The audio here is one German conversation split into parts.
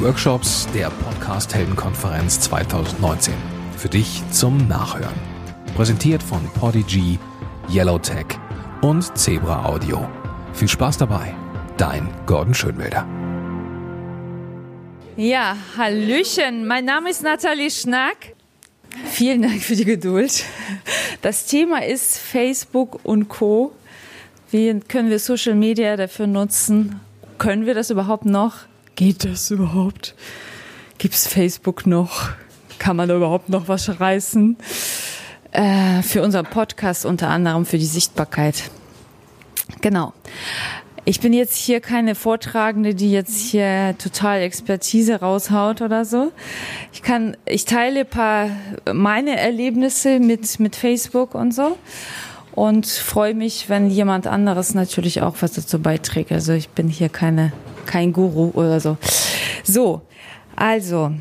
Workshops der Podcast Heldenkonferenz 2019. Für dich zum Nachhören. Präsentiert von Podigy, Yellowtech und Zebra Audio. Viel Spaß dabei. Dein Gordon Schönwälder. Ja, Hallöchen. Mein Name ist Nathalie Schnack. Vielen Dank für die Geduld. Das Thema ist Facebook und Co. Wie können wir Social Media dafür nutzen? Können wir das überhaupt noch? Geht das überhaupt? Gibt es Facebook noch? Kann man da überhaupt noch was reißen? Äh, für unseren Podcast unter anderem für die Sichtbarkeit. Genau. Ich bin jetzt hier keine Vortragende, die jetzt hier total Expertise raushaut oder so. Ich kann, ich teile paar meine Erlebnisse mit, mit Facebook und so und freue mich, wenn jemand anderes natürlich auch was dazu beiträgt. Also ich bin hier keine, kein Guru oder so. So. Also,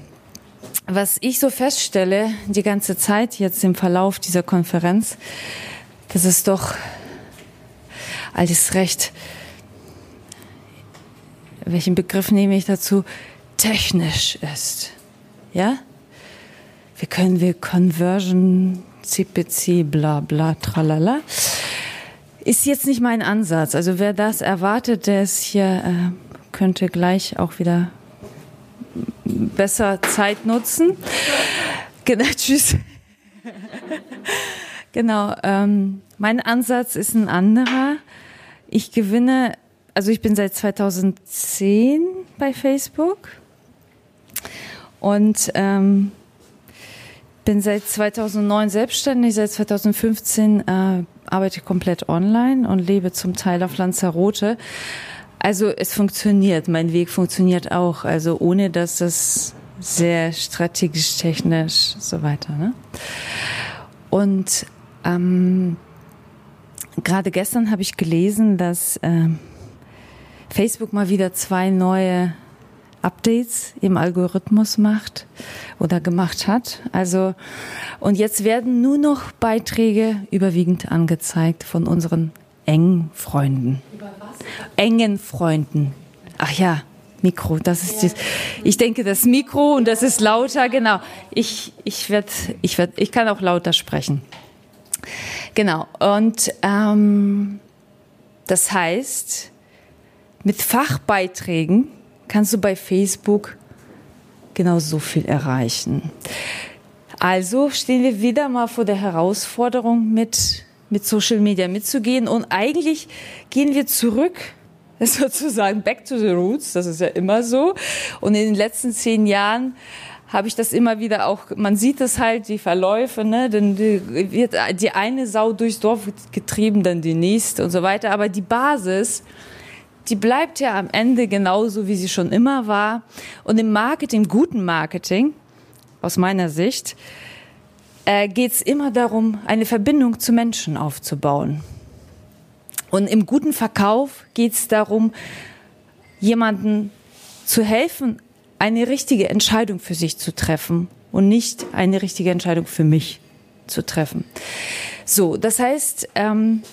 was ich so feststelle die ganze Zeit jetzt im Verlauf dieser Konferenz, das ist doch alles recht welchen Begriff nehme ich dazu, technisch ist. Ja? Wie können wir Conversion, CPC, bla bla, tralala. Ist jetzt nicht mein Ansatz. Also wer das erwartet, der ist hier, äh, könnte gleich auch wieder besser Zeit nutzen. Genau, tschüss. genau, ähm, mein Ansatz ist ein anderer. Ich gewinne also ich bin seit 2010 bei Facebook und ähm, bin seit 2009 selbstständig, seit 2015 äh, arbeite komplett online und lebe zum Teil auf Lanzarote. Also es funktioniert, mein Weg funktioniert auch, also ohne dass das sehr strategisch, technisch so weiter. Ne? Und ähm, gerade gestern habe ich gelesen, dass äh, Facebook mal wieder zwei neue Updates im Algorithmus macht oder gemacht hat. Also, und jetzt werden nur noch Beiträge überwiegend angezeigt von unseren engen Freunden. Über was? Engen Freunden. Ach ja, Mikro, das ist ja. das. Ich denke, das Mikro und das ist lauter, genau. Ich, ich werde, ich werde, ich kann auch lauter sprechen. Genau. Und ähm, das heißt, mit Fachbeiträgen kannst du bei Facebook genau so viel erreichen. Also stehen wir wieder mal vor der Herausforderung, mit, mit Social Media mitzugehen. Und eigentlich gehen wir zurück, sozusagen back to the roots. Das ist ja immer so. Und in den letzten zehn Jahren habe ich das immer wieder auch, man sieht das halt, die Verläufe, ne, dann wird die eine Sau durchs Dorf getrieben, dann die nächste und so weiter. Aber die Basis, die bleibt ja am Ende genauso, wie sie schon immer war. Und im Marketing, guten Marketing, aus meiner Sicht, äh, geht es immer darum, eine Verbindung zu Menschen aufzubauen. Und im guten Verkauf geht es darum, jemanden zu helfen, eine richtige Entscheidung für sich zu treffen und nicht eine richtige Entscheidung für mich zu treffen. So, das heißt, ähm,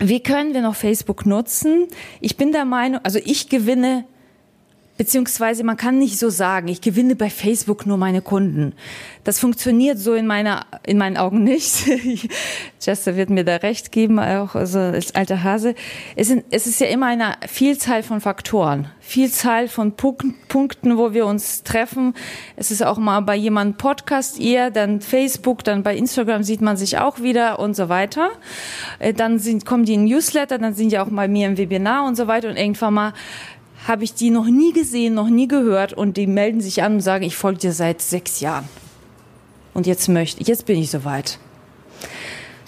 wie können wir noch Facebook nutzen? Ich bin der Meinung, also ich gewinne Beziehungsweise man kann nicht so sagen, ich gewinne bei Facebook nur meine Kunden. Das funktioniert so in meiner, in meinen Augen nicht. Chester wird mir da recht geben, auch also als alter Hase. Es, sind, es ist ja immer eine Vielzahl von Faktoren, Vielzahl von Punkten, wo wir uns treffen. Es ist auch mal bei jemandem Podcast eher, dann Facebook, dann bei Instagram sieht man sich auch wieder und so weiter. Äh, dann sind, kommen die in Newsletter, dann sind ja auch bei mir im Webinar und so weiter und irgendwann mal habe ich die noch nie gesehen, noch nie gehört und die melden sich an und sagen, ich folge dir seit sechs Jahren. Und jetzt möchte, jetzt bin ich soweit.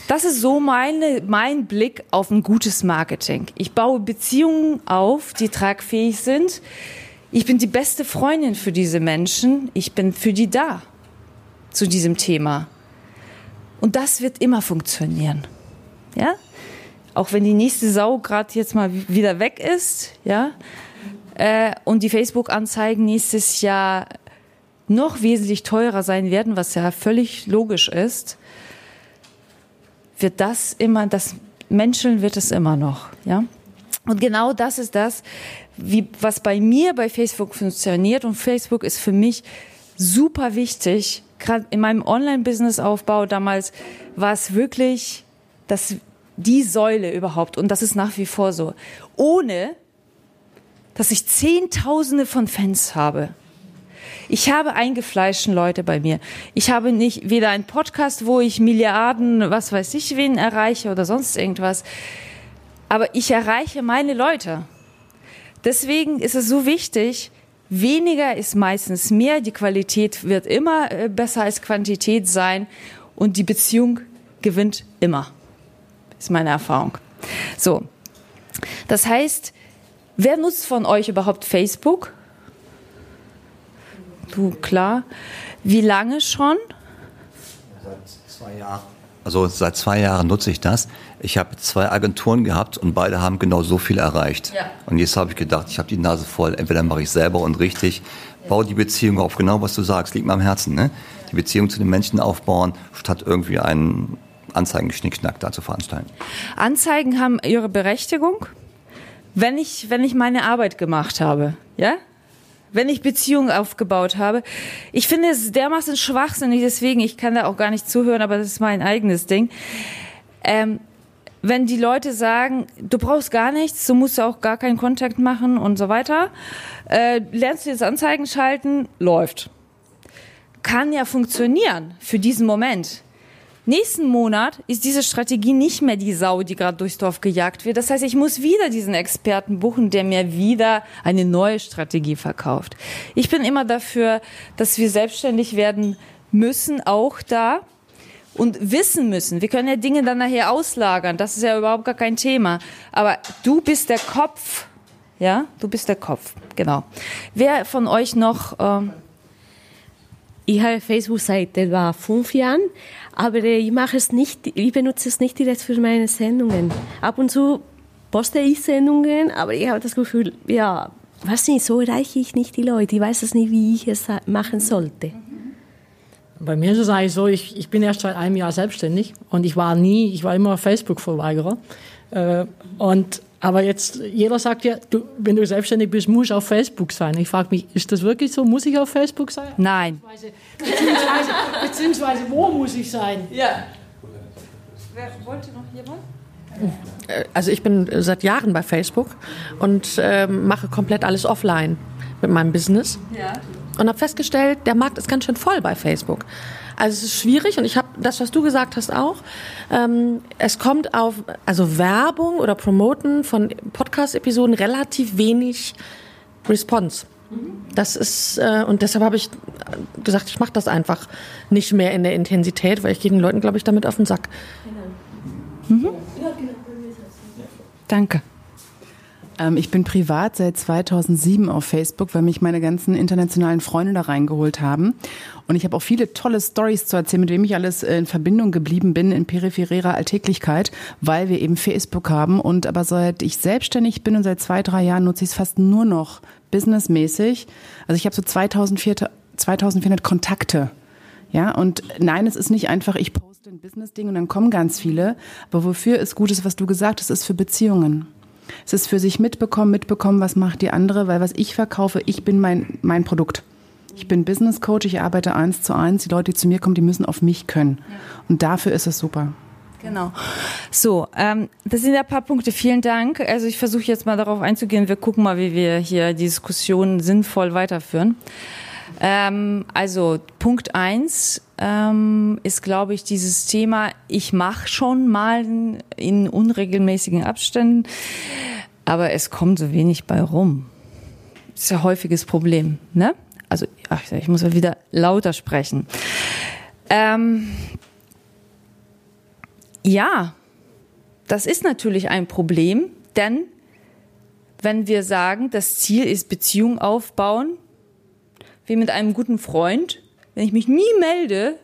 Das ist so meine, mein Blick auf ein gutes Marketing. Ich baue Beziehungen auf, die tragfähig sind. Ich bin die beste Freundin für diese Menschen. Ich bin für die da zu diesem Thema. Und das wird immer funktionieren. Ja? Auch wenn die nächste Sau gerade jetzt mal wieder weg ist, ja, äh, und die Facebook-Anzeigen nächstes Jahr noch wesentlich teurer sein werden, was ja völlig logisch ist, wird das immer, das Menscheln wird es immer noch, ja. Und genau das ist das, wie, was bei mir bei Facebook funktioniert. Und Facebook ist für mich super wichtig. Gerade in meinem Online-Business-Aufbau damals war es wirklich das, die Säule überhaupt. Und das ist nach wie vor so. Ohne, dass ich Zehntausende von Fans habe. Ich habe eingefleischten Leute bei mir. Ich habe nicht weder einen Podcast, wo ich Milliarden, was weiß ich, wen erreiche oder sonst irgendwas. Aber ich erreiche meine Leute. Deswegen ist es so wichtig, weniger ist meistens mehr. Die Qualität wird immer äh, besser als Quantität sein und die Beziehung gewinnt immer. Ist meine Erfahrung. So. Das heißt, wer nutzt von euch überhaupt Facebook? Du, klar. Wie lange schon? Seit zwei Jahren. Also seit zwei Jahren nutze ich das. Ich habe zwei Agenturen gehabt und beide haben genau so viel erreicht. Ja. Und jetzt habe ich gedacht, ich habe die Nase voll. Entweder mache ich selber und richtig, baue die Beziehung auf. Genau was du sagst, liegt mir am Herzen. Ne? Die Beziehung zu den Menschen aufbauen, statt irgendwie einen Anzeigen-Schnickschnack da zu veranstalten. Anzeigen haben ihre Berechtigung, wenn ich, wenn ich meine Arbeit gemacht habe. Ja? wenn ich Beziehungen aufgebaut habe. Ich finde es dermaßen schwachsinnig, deswegen, ich kann da auch gar nicht zuhören, aber das ist mein eigenes Ding. Ähm, wenn die Leute sagen, du brauchst gar nichts, du musst auch gar keinen Kontakt machen und so weiter, äh, lernst du jetzt Anzeigen schalten, läuft. Kann ja funktionieren für diesen Moment. Nächsten Monat ist diese Strategie nicht mehr die Sau, die gerade durchs Dorf gejagt wird. Das heißt, ich muss wieder diesen Experten buchen, der mir wieder eine neue Strategie verkauft. Ich bin immer dafür, dass wir selbstständig werden müssen, auch da und wissen müssen. Wir können ja Dinge dann nachher auslagern. Das ist ja überhaupt gar kein Thema. Aber du bist der Kopf. Ja, du bist der Kopf. Genau. Wer von euch noch? Ähm ich habe Facebook seit etwa fünf Jahren. Aber ich mache es nicht, ich benutze es nicht direkt für meine Sendungen. Ab und zu poste ich Sendungen, aber ich habe das Gefühl, ja, was nicht, so erreiche ich nicht die Leute. Ich weiß es nicht, wie ich es machen sollte. Bei mir ist es eigentlich so, ich, ich bin erst seit einem Jahr selbstständig und ich war nie, ich war immer Facebook-Verweigerer. Äh, und aber jetzt, jeder sagt ja, du, wenn du selbstständig bist, musst du auf Facebook sein. Ich frage mich, ist das wirklich so? Muss ich auf Facebook sein? Nein. Beziehungsweise, beziehungsweise wo muss ich sein? Ja. Wer wollte noch jemand? Äh, also ich bin seit Jahren bei Facebook und äh, mache komplett alles offline mit meinem Business. Ja. Und habe festgestellt, der Markt ist ganz schön voll bei Facebook. Also es ist schwierig und ich habe das, was du gesagt hast, auch. Ähm, es kommt auf, also Werbung oder Promoten von Podcast-Episoden relativ wenig Response. Das ist, äh, und deshalb habe ich gesagt, ich mache das einfach nicht mehr in der Intensität, weil ich gehe den Leuten, glaube ich, damit auf den Sack. Mhm. Danke. Ähm, ich bin privat seit 2007 auf Facebook, weil mich meine ganzen internationalen Freunde da reingeholt haben. Und ich habe auch viele tolle Stories zu erzählen, mit wem ich alles in Verbindung geblieben bin in peripherer Alltäglichkeit, weil wir eben Facebook haben. Und aber seit ich selbstständig bin und seit zwei, drei Jahren nutze ich es fast nur noch businessmäßig. Also ich habe so 2400, 2400 Kontakte. Ja, und nein, es ist nicht einfach, ich poste ein Business-Ding und dann kommen ganz viele. Aber wofür ist Gutes, was du gesagt hast, ist für Beziehungen. Es ist für sich mitbekommen, mitbekommen, was macht die andere, weil was ich verkaufe, ich bin mein, mein Produkt. Ich bin Business Coach, ich arbeite eins zu eins. Die Leute, die zu mir kommen, die müssen auf mich können. Und dafür ist es super. Genau. So, ähm, das sind ein paar Punkte. Vielen Dank. Also ich versuche jetzt mal darauf einzugehen. Wir gucken mal, wie wir hier die Diskussion sinnvoll weiterführen. Ähm, also Punkt eins ähm, ist, glaube ich, dieses Thema, ich mache schon mal in unregelmäßigen Abständen, aber es kommt so wenig bei rum. Ist ein häufiges Problem. Ne? Also ach, ich muss mal wieder lauter sprechen. Ähm, ja, das ist natürlich ein Problem, denn wenn wir sagen, das Ziel ist Beziehung aufbauen, wie mit einem guten Freund, wenn ich mich nie melde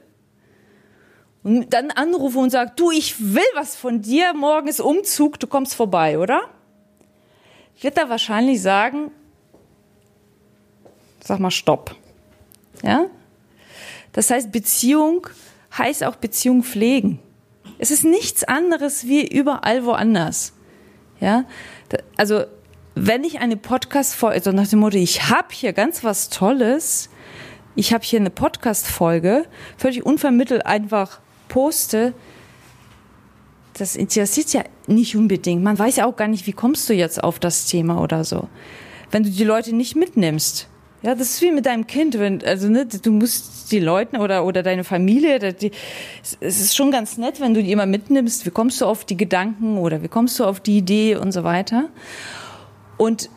und dann anrufe und sage, du, ich will was von dir, morgen ist Umzug, du kommst vorbei, oder? Wird er wahrscheinlich sagen, sag mal Stopp. Ja? Das heißt, Beziehung heißt auch Beziehung pflegen. Es ist nichts anderes wie überall woanders. Ja? also wenn ich eine Podcast-Folge, also nach dem Motto, ich habe hier ganz was Tolles, ich habe hier eine Podcast-Folge, völlig unvermittelt einfach poste, das interessiert ja nicht unbedingt. Man weiß ja auch gar nicht, wie kommst du jetzt auf das Thema oder so. Wenn du die Leute nicht mitnimmst. Ja, das ist wie mit deinem Kind, wenn, also, ne, du musst die Leute oder, oder deine Familie, die, es ist schon ganz nett, wenn du die immer mitnimmst. Wie kommst du auf die Gedanken oder wie kommst du auf die Idee und so weiter. Und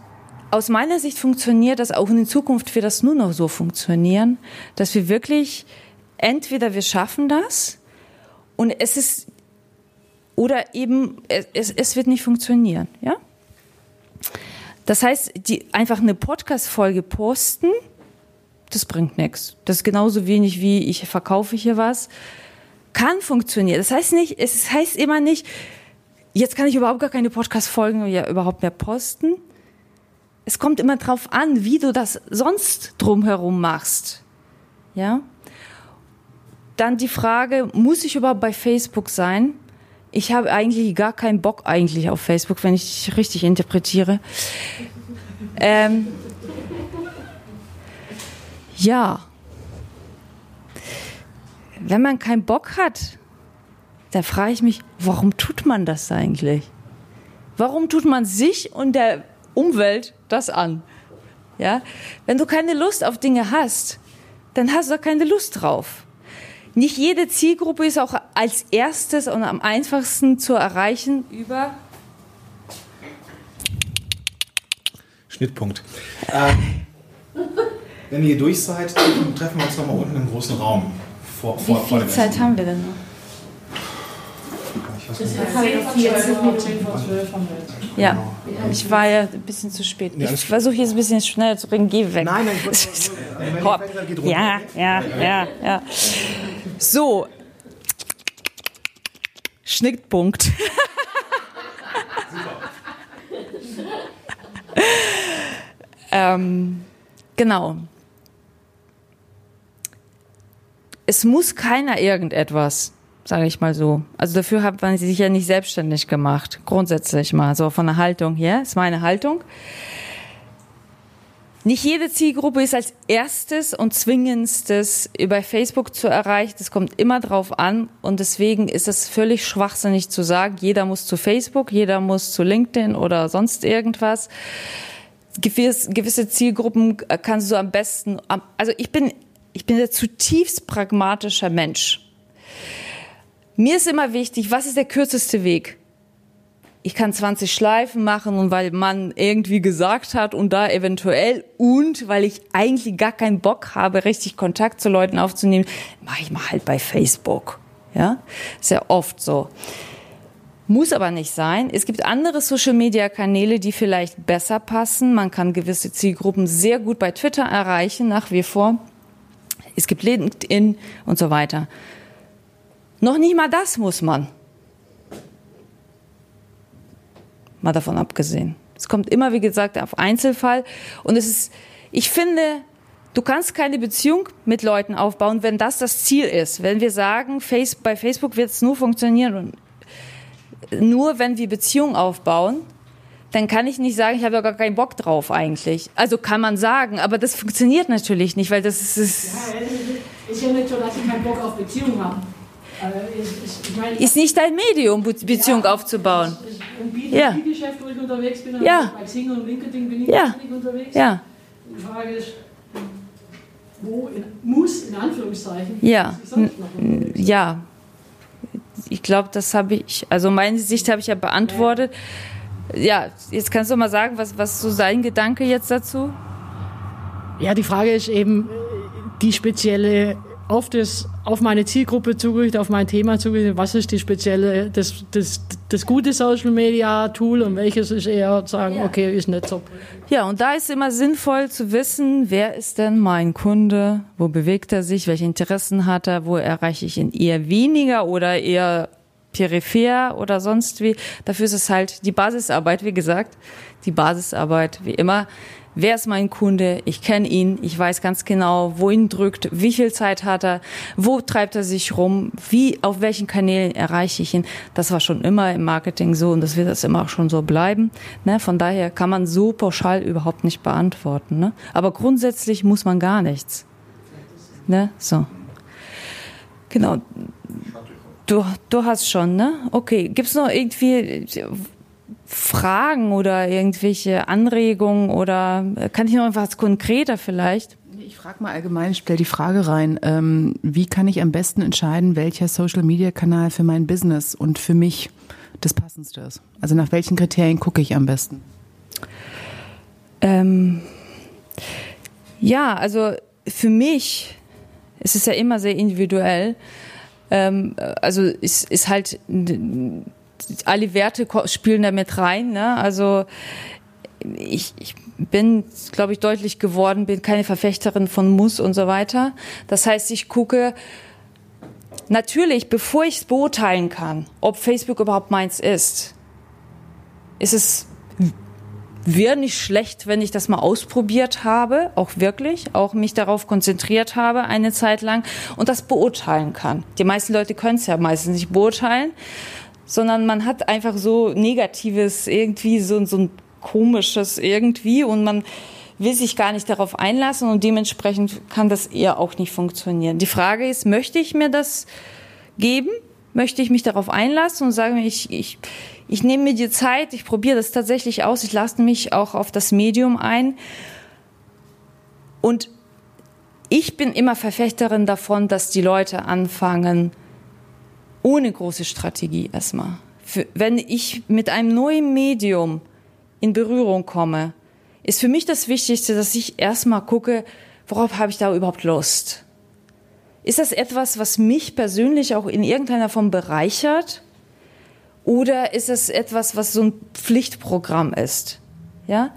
aus meiner Sicht funktioniert das auch in Zukunft wird das nur noch so funktionieren, dass wir wirklich entweder wir schaffen das und es ist oder eben es, es wird nicht funktionieren, ja? Das heißt, die einfach eine Podcast Folge posten, das bringt nichts. Das ist genauso wenig wie ich verkaufe hier was. Kann funktionieren. Das heißt nicht, es heißt immer nicht, jetzt kann ich überhaupt gar keine Podcast Folgen ja überhaupt mehr posten es kommt immer drauf an, wie du das sonst drumherum machst. Ja? Dann die Frage, muss ich überhaupt bei Facebook sein? Ich habe eigentlich gar keinen Bock eigentlich auf Facebook, wenn ich richtig interpretiere. Ähm, ja. Wenn man keinen Bock hat, da frage ich mich, warum tut man das eigentlich? Warum tut man sich und der Umwelt das an. Ja? Wenn du keine Lust auf Dinge hast, dann hast du keine Lust drauf. Nicht jede Zielgruppe ist auch als erstes und am einfachsten zu erreichen über Schnittpunkt. Ähm, wenn ihr durch seid, treffen wir uns nochmal unten im großen Raum. Vor, vor, Wie viel vor Zeit haben wir denn noch? Ja, ich war ja ein bisschen zu spät. Ich versuche jetzt ein bisschen schneller zu bringen. Geh weg. Nein, nein, ich Hopp. Ja, ja, ja, ja. So. Schnittpunkt. ähm, genau. Es muss keiner irgendetwas sage ich mal so. Also dafür hat man sich ja nicht selbstständig gemacht, grundsätzlich mal, so von der Haltung her, ist meine Haltung. Nicht jede Zielgruppe ist als erstes und zwingendstes über Facebook zu erreichen. Das kommt immer drauf an und deswegen ist es völlig schwachsinnig zu sagen, jeder muss zu Facebook, jeder muss zu LinkedIn oder sonst irgendwas. gewisse Zielgruppen kannst du am besten, also ich bin, ich bin ein zutiefst pragmatischer Mensch. Mir ist immer wichtig, was ist der kürzeste Weg? Ich kann 20 Schleifen machen und weil man irgendwie gesagt hat und da eventuell und weil ich eigentlich gar keinen Bock habe, richtig Kontakt zu Leuten aufzunehmen, mache ich mal halt bei Facebook. Ja, sehr oft so. Muss aber nicht sein. Es gibt andere Social-Media-Kanäle, die vielleicht besser passen. Man kann gewisse Zielgruppen sehr gut bei Twitter erreichen, nach wie vor. Es gibt LinkedIn und so weiter. Noch nicht mal das muss man. Mal davon abgesehen. Es kommt immer, wie gesagt, auf Einzelfall. Und es ist, ich finde, du kannst keine Beziehung mit Leuten aufbauen, wenn das das Ziel ist. Wenn wir sagen, bei Facebook wird es nur funktionieren, nur wenn wir Beziehungen aufbauen, dann kann ich nicht sagen, ich habe ja gar keinen Bock drauf eigentlich. Also kann man sagen, aber das funktioniert natürlich nicht, weil das ist. ja, ja nicht so, dass ich keinen Bock auf Beziehungen habe. Ist nicht dein Medium, Beziehung ja, aufzubauen. Im B2B-Geschäft, wo ich unterwegs bin, ja. bei Xing und LinkedIn bin ich ja. unterwegs. Ja. Die Frage ist, wo in, muss, in Anführungszeichen, ja. Ich ja. Ich glaube, das habe ich, also meine Sicht habe ich ja beantwortet. Ja. ja, jetzt kannst du mal sagen, was, was so sein Gedanke jetzt dazu? Ja, die Frage ist eben die spezielle auf, das, auf meine Zielgruppe zugerichtet, auf mein Thema zugerichtet, was ist die spezielle, das, das, das gute Social Media Tool und welches ist eher sagen, ja. okay, ist nicht so. Ja, und da ist immer sinnvoll zu wissen, wer ist denn mein Kunde, wo bewegt er sich, welche Interessen hat er, wo erreiche ich ihn eher weniger oder eher peripher oder sonst wie. Dafür ist es halt die Basisarbeit, wie gesagt, die Basisarbeit, wie immer, wer ist mein Kunde, ich kenne ihn, ich weiß ganz genau, wohin drückt, wie viel Zeit hat er, wo treibt er sich rum, wie, auf welchen Kanälen erreiche ich ihn. Das war schon immer im Marketing so und das wird das immer auch schon so bleiben. Ne? Von daher kann man so pauschal überhaupt nicht beantworten. Ne? Aber grundsätzlich muss man gar nichts. Ne? So. Genau. Du, du hast schon, ne? Okay. Gibt es noch irgendwie Fragen oder irgendwelche Anregungen oder kann ich noch etwas konkreter vielleicht? Ich frage mal allgemein, ich stelle die Frage rein, ähm, wie kann ich am besten entscheiden, welcher Social-Media-Kanal für mein Business und für mich das passendste ist? Also nach welchen Kriterien gucke ich am besten? Ähm, ja, also für mich es ist ja immer sehr individuell. Ähm, also ist, ist halt alle Werte spielen da mit rein. Ne? Also ich, ich bin, glaube ich, deutlich geworden, bin keine Verfechterin von Muss und so weiter. Das heißt, ich gucke natürlich, bevor ich es beurteilen kann, ob Facebook überhaupt meins ist, ist es wäre nicht schlecht, wenn ich das mal ausprobiert habe, auch wirklich, auch mich darauf konzentriert habe eine Zeit lang und das beurteilen kann. Die meisten Leute können es ja meistens nicht beurteilen, sondern man hat einfach so negatives irgendwie so, so ein komisches irgendwie und man will sich gar nicht darauf einlassen und dementsprechend kann das eher auch nicht funktionieren. Die Frage ist, möchte ich mir das geben? Möchte ich mich darauf einlassen und sagen, ich, ich, ich nehme mir die Zeit, ich probiere das tatsächlich aus, ich lasse mich auch auf das Medium ein. Und ich bin immer Verfechterin davon, dass die Leute anfangen, ohne große Strategie erstmal. Für, wenn ich mit einem neuen Medium in Berührung komme, ist für mich das Wichtigste, dass ich erstmal gucke, worauf habe ich da überhaupt Lust? Ist das etwas, was mich persönlich auch in irgendeiner Form bereichert? Oder ist es etwas, was so ein Pflichtprogramm ist? Ja?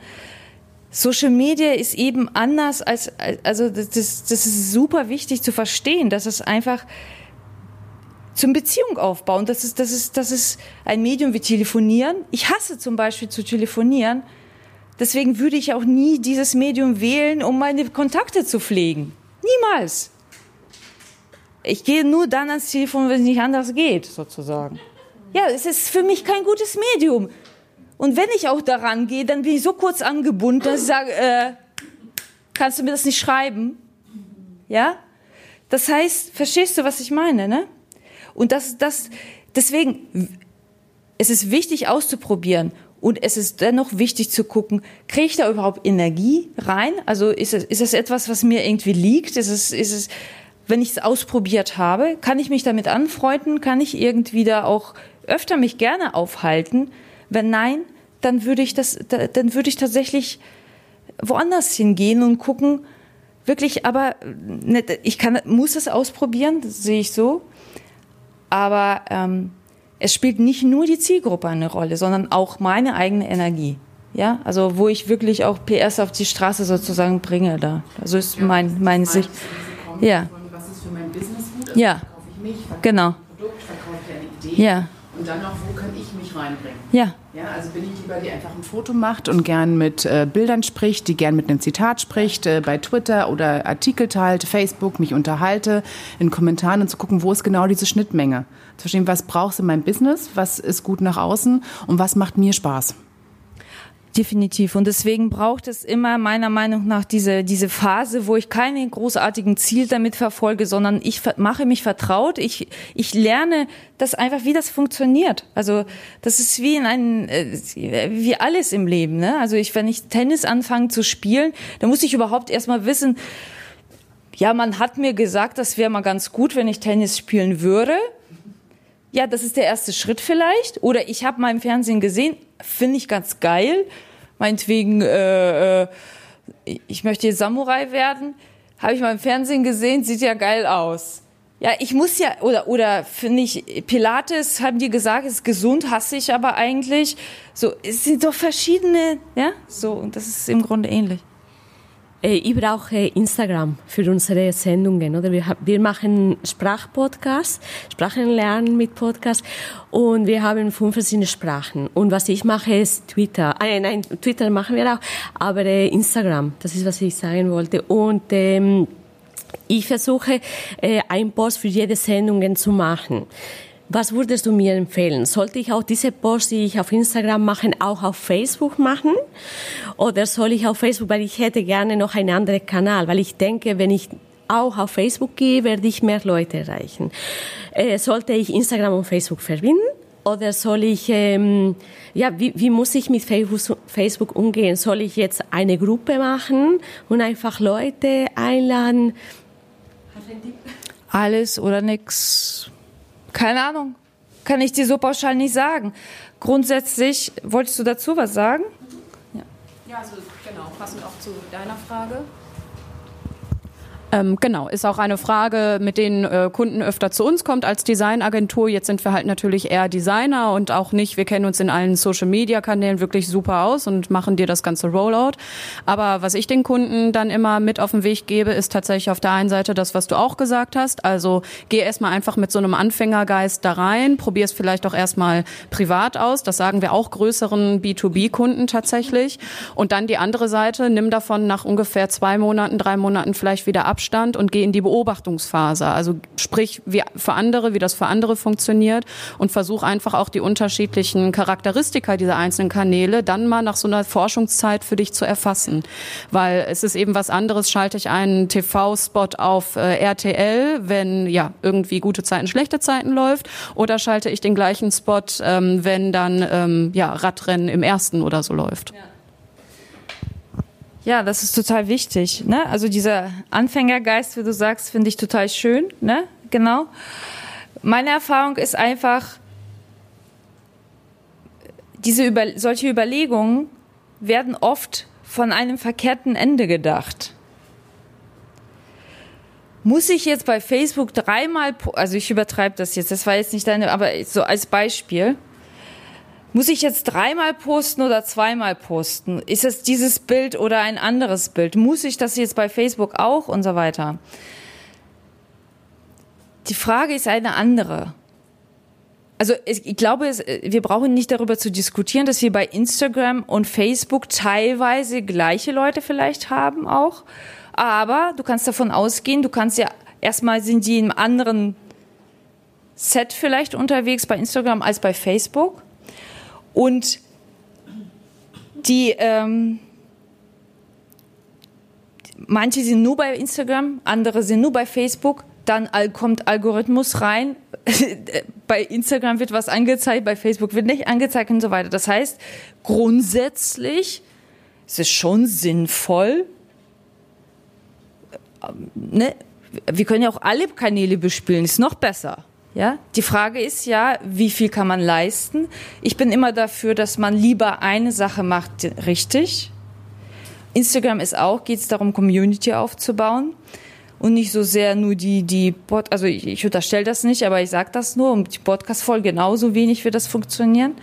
Social Media ist eben anders als, also das, das ist super wichtig zu verstehen, dass es einfach zum Beziehung aufbauen. Das ist, das ist, das ist ein Medium wie Telefonieren. Ich hasse zum Beispiel zu telefonieren. Deswegen würde ich auch nie dieses Medium wählen, um meine Kontakte zu pflegen. Niemals. Ich gehe nur dann ans Telefon, wenn es nicht anders geht, sozusagen. Ja, es ist für mich kein gutes Medium. Und wenn ich auch daran gehe, dann bin ich so kurz angebunden, dass ich sage, äh, kannst du mir das nicht schreiben? Ja? Das heißt, verstehst du, was ich meine, ne? Und das, das, deswegen, es ist wichtig auszuprobieren. Und es ist dennoch wichtig zu gucken, kriege ich da überhaupt Energie rein? Also ist es, ist es etwas, was mir irgendwie liegt? Ist es, ist es, wenn ich es ausprobiert habe, kann ich mich damit anfreunden? Kann ich irgendwie da auch öfter mich gerne aufhalten. Wenn nein, dann würde ich das, dann würde ich tatsächlich woanders hingehen und gucken, wirklich, aber ne, ich kann, muss es ausprobieren, sehe ich so. Aber ähm, es spielt nicht nur die Zielgruppe eine Rolle, sondern auch meine eigene Energie. Ja, also wo ich wirklich auch PS auf die Straße sozusagen bringe da. Also ist ja, mein, meine Sicht. Ja. Was ist für mein Business gut? Also ja. Mich, genau. Produkt, ja. Und dann noch, wo kann ich mich reinbringen? Ja. Ja, also bin ich lieber, die einfach ein Foto macht und gern mit äh, Bildern spricht, die gern mit einem Zitat spricht, äh, bei Twitter oder Artikel teilt, Facebook, mich unterhalte, in Kommentaren und zu gucken, wo ist genau diese Schnittmenge. Zu verstehen, was brauchst du in meinem Business, was ist gut nach außen und was macht mir Spaß. Definitiv. Und deswegen braucht es immer meiner Meinung nach diese, diese Phase, wo ich keine großartigen Ziel damit verfolge, sondern ich mache mich vertraut. Ich, ich lerne das einfach, wie das funktioniert. Also, das ist wie in einem, äh, wie alles im Leben, ne? Also ich, wenn ich Tennis anfange zu spielen, dann muss ich überhaupt erstmal wissen, ja, man hat mir gesagt, das wäre mal ganz gut, wenn ich Tennis spielen würde. Ja, das ist der erste Schritt vielleicht. Oder ich habe mal im Fernsehen gesehen, finde ich ganz geil. Meinetwegen, äh, äh, ich möchte jetzt Samurai werden. Habe ich mal im Fernsehen gesehen, sieht ja geil aus. Ja, ich muss ja, oder, oder finde ich, Pilates, haben die gesagt, ist gesund, hasse ich aber eigentlich. So, es sind doch verschiedene, ja, so, und das ist im Grunde ähnlich. Äh, ich brauche Instagram für unsere Sendungen. Oder? Wir, wir machen Sprachpodcasts, Sprachenlernen mit Podcasts und wir haben fünf verschiedene Sprachen. Und was ich mache, ist Twitter. Ah, nein, Twitter machen wir auch, aber äh, Instagram, das ist, was ich sagen wollte. Und ähm, ich versuche, äh, einen Post für jede Sendung zu machen. Was würdest du mir empfehlen? Sollte ich auch diese Post, die ich auf Instagram mache, auch auf Facebook machen? Oder soll ich auf Facebook, weil ich hätte gerne noch einen anderen Kanal, weil ich denke, wenn ich auch auf Facebook gehe, werde ich mehr Leute erreichen. Äh, sollte ich Instagram und Facebook verbinden? Oder soll ich, ähm, ja, wie, wie muss ich mit Facebook, umgehen? Soll ich jetzt eine Gruppe machen und einfach Leute einladen? Alles oder nix. Keine Ahnung. Kann ich dir so pauschal nicht sagen. Grundsätzlich, wolltest du dazu was sagen? Ja, ja also genau, passend auch zu deiner Frage. Ähm, genau, ist auch eine Frage, mit denen äh, Kunden öfter zu uns kommt als Designagentur. Jetzt sind wir halt natürlich eher Designer und auch nicht, wir kennen uns in allen Social-Media-Kanälen wirklich super aus und machen dir das ganze Rollout. Aber was ich den Kunden dann immer mit auf den Weg gebe, ist tatsächlich auf der einen Seite das, was du auch gesagt hast. Also geh erstmal einfach mit so einem Anfängergeist da rein, probier es vielleicht auch erstmal privat aus. Das sagen wir auch größeren B2B-Kunden tatsächlich. Und dann die andere Seite, nimm davon nach ungefähr zwei Monaten, drei Monaten vielleicht wieder Abstand Abstand und gehe in die Beobachtungsphase. Also sprich wie für andere, wie das für andere funktioniert und versuche einfach auch die unterschiedlichen Charakteristika dieser einzelnen Kanäle dann mal nach so einer Forschungszeit für dich zu erfassen. Weil es ist eben was anderes, schalte ich einen TV-Spot auf äh, RTL, wenn ja irgendwie gute Zeiten, schlechte Zeiten läuft, oder schalte ich den gleichen Spot, ähm, wenn dann ähm, ja Radrennen im ersten oder so läuft. Ja. Ja, das ist total wichtig. Ne? Also dieser Anfängergeist, wie du sagst, finde ich total schön. Ne? Genau. Meine Erfahrung ist einfach, diese Über solche Überlegungen werden oft von einem verkehrten Ende gedacht. Muss ich jetzt bei Facebook dreimal, also ich übertreibe das jetzt, das war jetzt nicht deine, aber so als Beispiel, muss ich jetzt dreimal posten oder zweimal posten? Ist es dieses Bild oder ein anderes Bild? Muss ich das jetzt bei Facebook auch und so weiter? Die Frage ist eine andere. Also ich glaube, wir brauchen nicht darüber zu diskutieren, dass wir bei Instagram und Facebook teilweise gleiche Leute vielleicht haben auch. Aber du kannst davon ausgehen, du kannst ja erstmal sind die im anderen Set vielleicht unterwegs bei Instagram als bei Facebook. Und die, ähm, manche sind nur bei Instagram, andere sind nur bei Facebook. Dann kommt Algorithmus rein. bei Instagram wird was angezeigt, bei Facebook wird nicht angezeigt und so weiter. Das heißt, grundsätzlich ist es schon sinnvoll, ähm, ne? wir können ja auch alle Kanäle bespielen, ist noch besser. Ja, die Frage ist ja, wie viel kann man leisten? Ich bin immer dafür, dass man lieber eine Sache macht richtig. Instagram ist auch, geht es darum, Community aufzubauen und nicht so sehr nur die, die Pod, also ich, ich unterstelle das nicht, aber ich sage das nur, und die Podcast-Folge genauso wenig wird das funktionieren.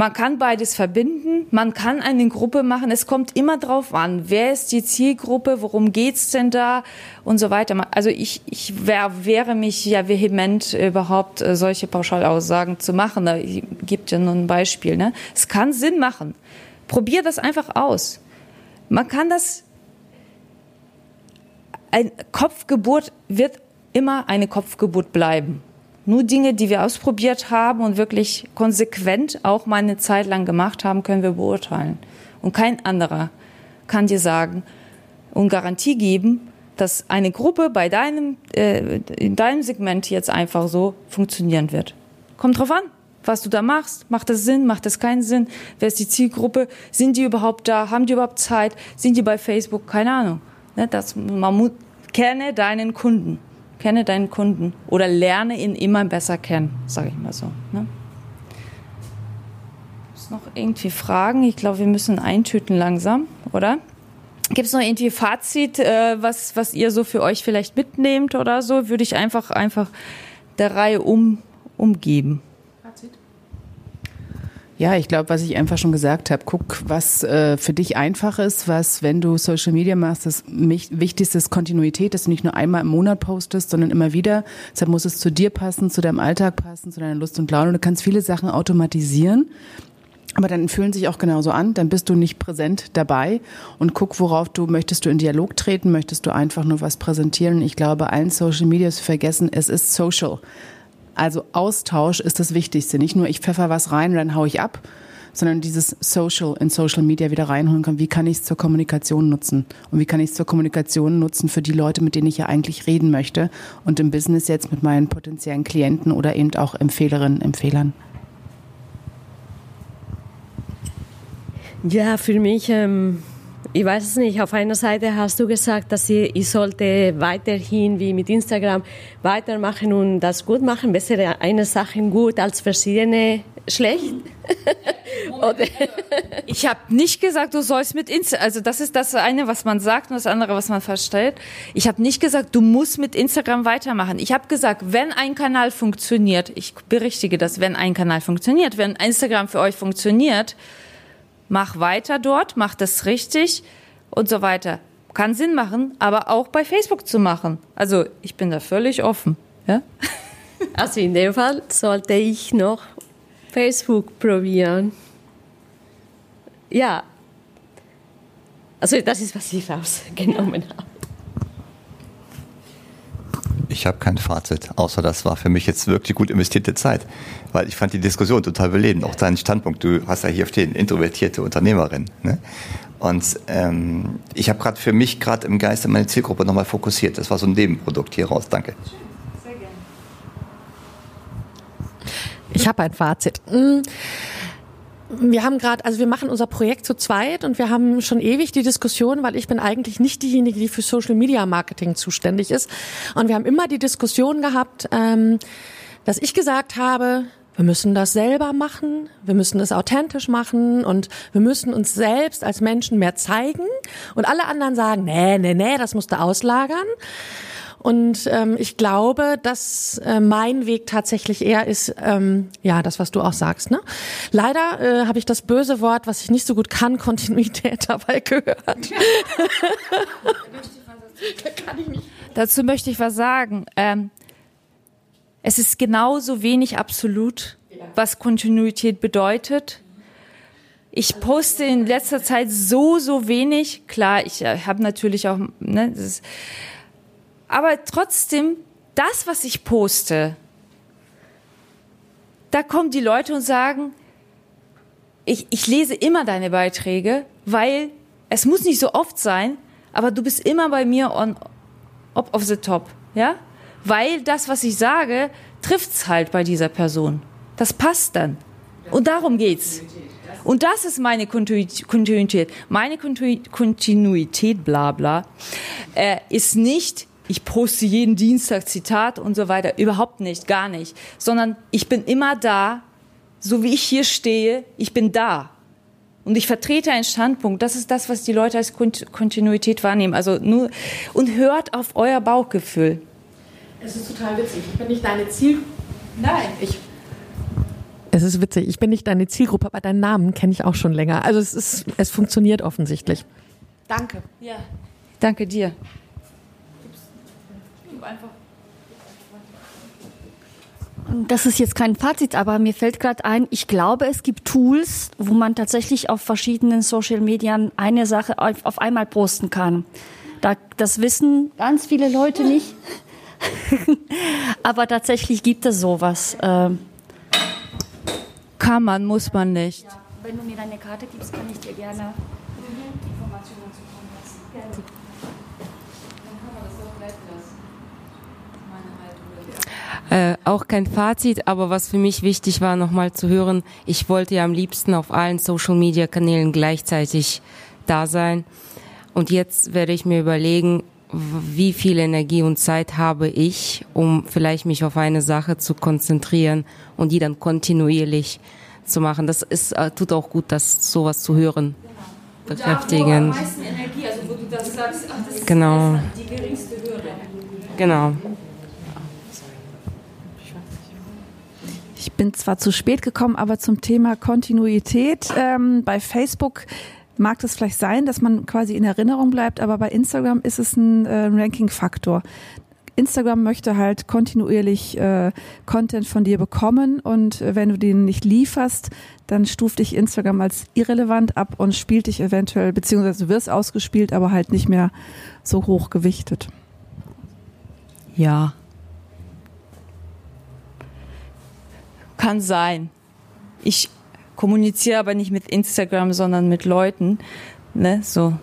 Man kann beides verbinden, man kann eine Gruppe machen. Es kommt immer drauf an, wer ist die Zielgruppe, worum geht's denn da und so weiter. Also ich, ich wär, wäre mich ja vehement überhaupt äh, solche Pauschalaussagen zu machen. Da gibt ja nur ein Beispiel. Ne? Es kann Sinn machen. Probier das einfach aus. Man kann das. Ein Kopfgeburt wird immer eine Kopfgeburt bleiben. Nur Dinge, die wir ausprobiert haben und wirklich konsequent auch mal eine Zeit lang gemacht haben, können wir beurteilen. Und kein anderer kann dir sagen und Garantie geben, dass eine Gruppe bei deinem, äh, in deinem Segment jetzt einfach so funktionieren wird. Kommt drauf an, was du da machst. Macht das Sinn? Macht das keinen Sinn? Wer ist die Zielgruppe? Sind die überhaupt da? Haben die überhaupt Zeit? Sind die bei Facebook? Keine Ahnung. Ne, das, man kenne deinen Kunden kenne deinen Kunden oder lerne ihn immer besser kennen, sage ich mal so. Ne? Gibt noch irgendwie Fragen? Ich glaube, wir müssen eintüten langsam, oder? Gibt es noch irgendwie Fazit, äh, was, was ihr so für euch vielleicht mitnehmt oder so? Würde ich einfach, einfach der Reihe um, umgeben. Ja, ich glaube, was ich einfach schon gesagt habe, guck, was äh, für dich einfach ist, was, wenn du Social Media machst, das Wichtigste ist Kontinuität, dass du nicht nur einmal im Monat postest, sondern immer wieder. Deshalb muss es zu dir passen, zu deinem Alltag passen, zu deiner Lust und Laune. Du kannst viele Sachen automatisieren. Aber dann fühlen sich auch genauso an, dann bist du nicht präsent dabei und guck, worauf du, möchtest du in Dialog treten, möchtest du einfach nur was präsentieren. Ich glaube, allen Social Media zu vergessen, es ist social. Also Austausch ist das Wichtigste. Nicht nur ich pfeffer was rein und dann hau ich ab, sondern dieses Social in Social Media wieder reinholen kann. Wie kann ich es zur Kommunikation nutzen? Und wie kann ich es zur Kommunikation nutzen für die Leute, mit denen ich ja eigentlich reden möchte? Und im Business jetzt mit meinen potenziellen Klienten oder eben auch Empfehlerinnen, Empfehlern. Ja, für mich ähm, ich weiß es nicht. Auf einer Seite hast du gesagt, dass ich, ich sollte weiterhin wie mit Instagram weitermachen und das gut machen. Besser eine Sache gut als verschiedene schlecht. ich habe nicht gesagt, du sollst mit Instagram. Also das ist das eine, was man sagt und das andere, was man verstellt. Ich habe nicht gesagt, du musst mit Instagram weitermachen. Ich habe gesagt, wenn ein Kanal funktioniert, ich berichtige das, wenn ein Kanal funktioniert, wenn Instagram für euch funktioniert, mach weiter dort, mach das richtig und so weiter. Kann Sinn machen, aber auch bei Facebook zu machen. Also ich bin da völlig offen. Ja? Also in dem Fall sollte ich noch Facebook probieren. Ja. Also das ist, was ich rausgenommen habe. Ich habe kein Fazit, außer das war für mich jetzt wirklich gut investierte Zeit, weil ich fand die Diskussion total belebend, auch deinen Standpunkt. Du hast ja hier stehen, introvertierte Unternehmerin. Ne? Und ähm, ich habe gerade für mich gerade im Geiste meine Zielgruppe nochmal fokussiert. Das war so ein Nebenprodukt hier raus. Danke. Sehr gerne. Ich habe ein Fazit. Hm wir haben gerade, also wir machen unser Projekt zu zweit und wir haben schon ewig die Diskussion, weil ich bin eigentlich nicht diejenige, die für Social Media Marketing zuständig ist. Und wir haben immer die Diskussion gehabt, ähm, dass ich gesagt habe, wir müssen das selber machen, wir müssen das authentisch machen und wir müssen uns selbst als Menschen mehr zeigen. Und alle anderen sagen, nee, nee, nee, das musst du auslagern. Und ähm, ich glaube, dass äh, mein Weg tatsächlich eher ist, ähm, ja, das, was du auch sagst. Ne? Leider äh, habe ich das böse Wort, was ich nicht so gut kann, Kontinuität dabei gehört. Dazu möchte ich was sagen. Ähm, es ist genauso wenig absolut, was Kontinuität bedeutet. Ich poste in letzter Zeit so, so wenig. Klar, ich äh, habe natürlich auch, ne, das ist, aber trotzdem, das, was ich poste, da kommen die Leute und sagen, ich, ich lese immer deine Beiträge, weil es muss nicht so oft sein, aber du bist immer bei mir on up of the top, ja? Weil das, was ich sage, trifft's halt bei dieser Person. Das passt dann. Und darum geht's. Und das ist meine Kontinuität. Meine Kontinuität, bla bla, äh, ist nicht, ich poste jeden Dienstag Zitat und so weiter. Überhaupt nicht, gar nicht. Sondern ich bin immer da, so wie ich hier stehe, ich bin da. Und ich vertrete einen Standpunkt. Das ist das, was die Leute als Kontinuität wahrnehmen. Also nur, und hört auf euer Bauchgefühl. Es ist total witzig. Ich bin nicht deine Ziel. Nein. Ich es ist witzig. Ich bin nicht deine Zielgruppe, aber deinen Namen kenne ich auch schon länger. Also es ist, es funktioniert offensichtlich. Danke. Ja. Danke dir einfach. Das ist jetzt kein Fazit, aber mir fällt gerade ein, ich glaube, es gibt Tools, wo man tatsächlich auf verschiedenen Social Medien eine Sache auf, auf einmal posten kann. Da, das wissen ganz viele Leute nicht. aber tatsächlich gibt es sowas. Ähm. Kann man, muss man nicht. Ja, wenn du mir deine Karte gibst, kann ich dir gerne Informationen zukommen lassen. Gerne. Äh, auch kein Fazit, aber was für mich wichtig war, nochmal zu hören, ich wollte ja am liebsten auf allen Social-Media-Kanälen gleichzeitig da sein. Und jetzt werde ich mir überlegen, wie viel Energie und Zeit habe ich, um vielleicht mich auf eine Sache zu konzentrieren und die dann kontinuierlich zu machen. Das ist, äh, tut auch gut, das sowas zu hören. Genau. Bekräftigen. Energie, also wo du das sagst, ach, das genau. Genau. bin zwar zu spät gekommen, aber zum Thema Kontinuität ähm, bei Facebook mag das vielleicht sein, dass man quasi in Erinnerung bleibt, aber bei Instagram ist es ein äh, Ranking-Faktor. Instagram möchte halt kontinuierlich äh, Content von dir bekommen und äh, wenn du den nicht lieferst, dann stuft dich Instagram als irrelevant ab und spielt dich eventuell, beziehungsweise du wirst ausgespielt, aber halt nicht mehr so hoch gewichtet. Ja. Kann sein. Ich kommuniziere aber nicht mit Instagram, sondern mit Leuten. Ne? So.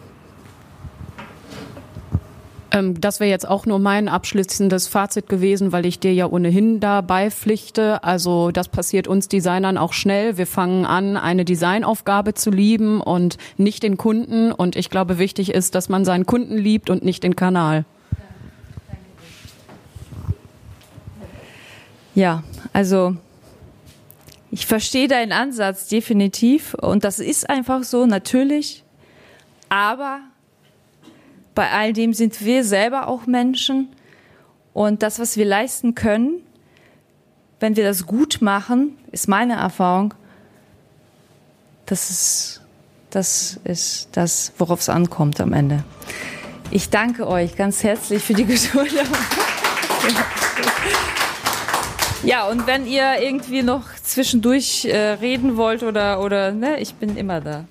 Ähm, das wäre jetzt auch nur mein abschließendes Fazit gewesen, weil ich dir ja ohnehin da beipflichte. Also das passiert uns Designern auch schnell. Wir fangen an, eine Designaufgabe zu lieben und nicht den Kunden. Und ich glaube, wichtig ist, dass man seinen Kunden liebt und nicht den Kanal. Ja, also ich verstehe deinen Ansatz definitiv und das ist einfach so, natürlich. Aber bei all dem sind wir selber auch Menschen und das, was wir leisten können, wenn wir das gut machen, ist meine Erfahrung, das ist das, ist das worauf es ankommt am Ende. Ich danke euch ganz herzlich für die Geduld. Ja, und wenn ihr irgendwie noch zwischendurch äh, reden wollt oder, oder ne, ich bin immer da.